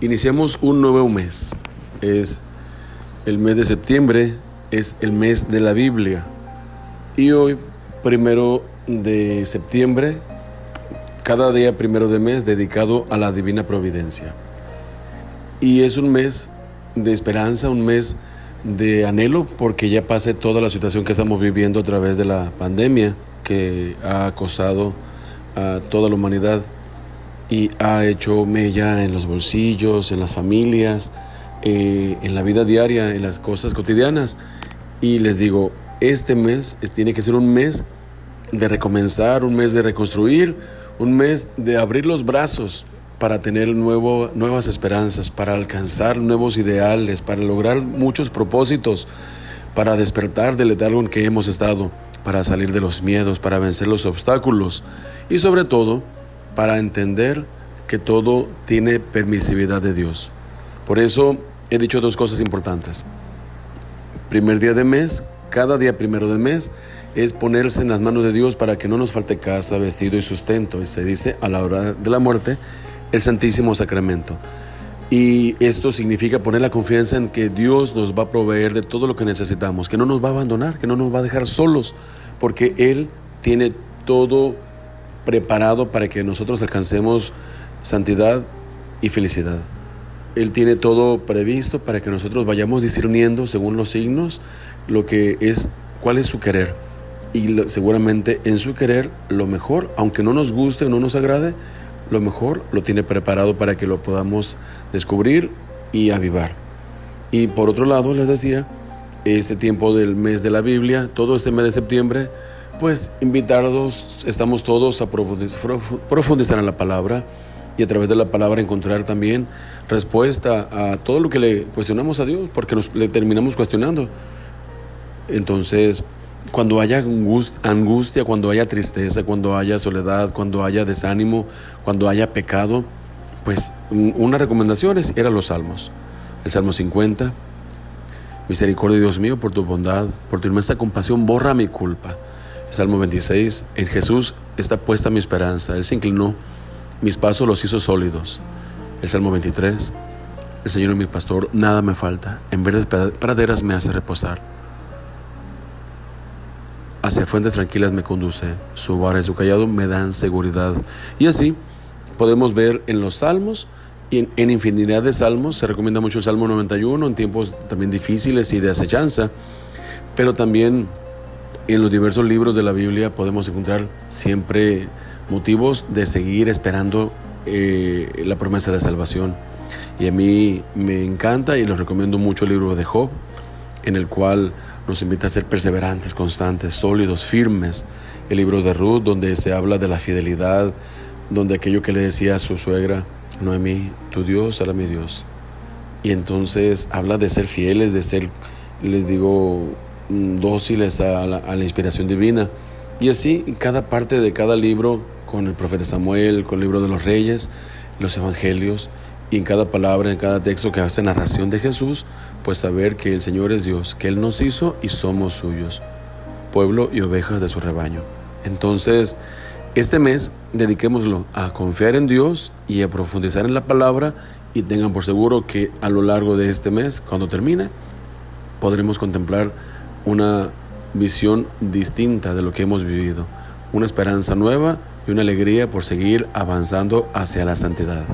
Iniciamos un nuevo mes. Es el mes de septiembre, es el mes de la Biblia. Y hoy, primero de septiembre, cada día primero de mes dedicado a la divina providencia. Y es un mes de esperanza, un mes de anhelo, porque ya pase toda la situación que estamos viviendo a través de la pandemia que ha acosado a toda la humanidad y ha hecho mella en los bolsillos, en las familias, eh, en la vida diaria, en las cosas cotidianas. Y les digo, este mes tiene que ser un mes de recomenzar, un mes de reconstruir, un mes de abrir los brazos para tener nuevo, nuevas esperanzas, para alcanzar nuevos ideales, para lograr muchos propósitos, para despertar del letargo en que hemos estado, para salir de los miedos, para vencer los obstáculos y sobre todo para entender que todo tiene permisividad de Dios. Por eso he dicho dos cosas importantes. Primer día de mes, cada día primero de mes, es ponerse en las manos de Dios para que no nos falte casa, vestido y sustento. Y se dice a la hora de la muerte, el Santísimo Sacramento. Y esto significa poner la confianza en que Dios nos va a proveer de todo lo que necesitamos, que no nos va a abandonar, que no nos va a dejar solos, porque Él tiene todo preparado para que nosotros alcancemos santidad y felicidad. Él tiene todo previsto para que nosotros vayamos discerniendo según los signos lo que es cuál es su querer. Y seguramente en su querer lo mejor, aunque no nos guste o no nos agrade, lo mejor lo tiene preparado para que lo podamos descubrir y avivar. Y por otro lado, les decía, este tiempo del mes de la Biblia, todo este mes de septiembre, pues invitarlos, estamos todos a profundizar en la palabra y a través de la palabra encontrar también respuesta a todo lo que le cuestionamos a Dios, porque nos le terminamos cuestionando. Entonces, cuando haya angustia, cuando haya tristeza, cuando haya soledad, cuando haya desánimo, cuando haya pecado, pues una recomendación es era los salmos. El Salmo 50, misericordia Dios mío por tu bondad, por tu inmensa compasión, borra mi culpa. Salmo 26, en Jesús está puesta mi esperanza. Él se inclinó, mis pasos los hizo sólidos. El Salmo 23, el Señor es mi pastor, nada me falta. En verdes praderas me hace reposar. Hacia fuentes tranquilas me conduce. Su vara y su callado me dan seguridad. Y así podemos ver en los salmos y en, infinidad de salmos. Se recomienda mucho el Salmo 91 en tiempos también difíciles y de acechanza. Pero también en los diversos libros de la Biblia podemos encontrar siempre motivos de seguir esperando eh, la promesa de salvación. Y a mí me encanta y les recomiendo mucho el libro de Job, en el cual nos invita a ser perseverantes, constantes, sólidos, firmes. El libro de Ruth, donde se habla de la fidelidad, donde aquello que le decía a su suegra, Noemí, tu Dios será mi Dios. Y entonces habla de ser fieles, de ser, les digo, Dóciles a la, inspiración divina. Y así en cada parte de cada libro, con el profeta Samuel, con el libro de los reyes, los evangelios, y en cada palabra, en cada texto que hace narración de Jesús, pues saber que el Señor es Dios, que Él nos hizo y somos suyos, pueblo y ovejas de su rebaño. Entonces, este mes dediquémoslo a confiar en Dios y a profundizar en la palabra y tengan por seguro que a lo largo de este mes, cuando termine, podremos contemplar una visión distinta de lo que hemos vivido, una esperanza nueva y una alegría por seguir avanzando hacia la santidad.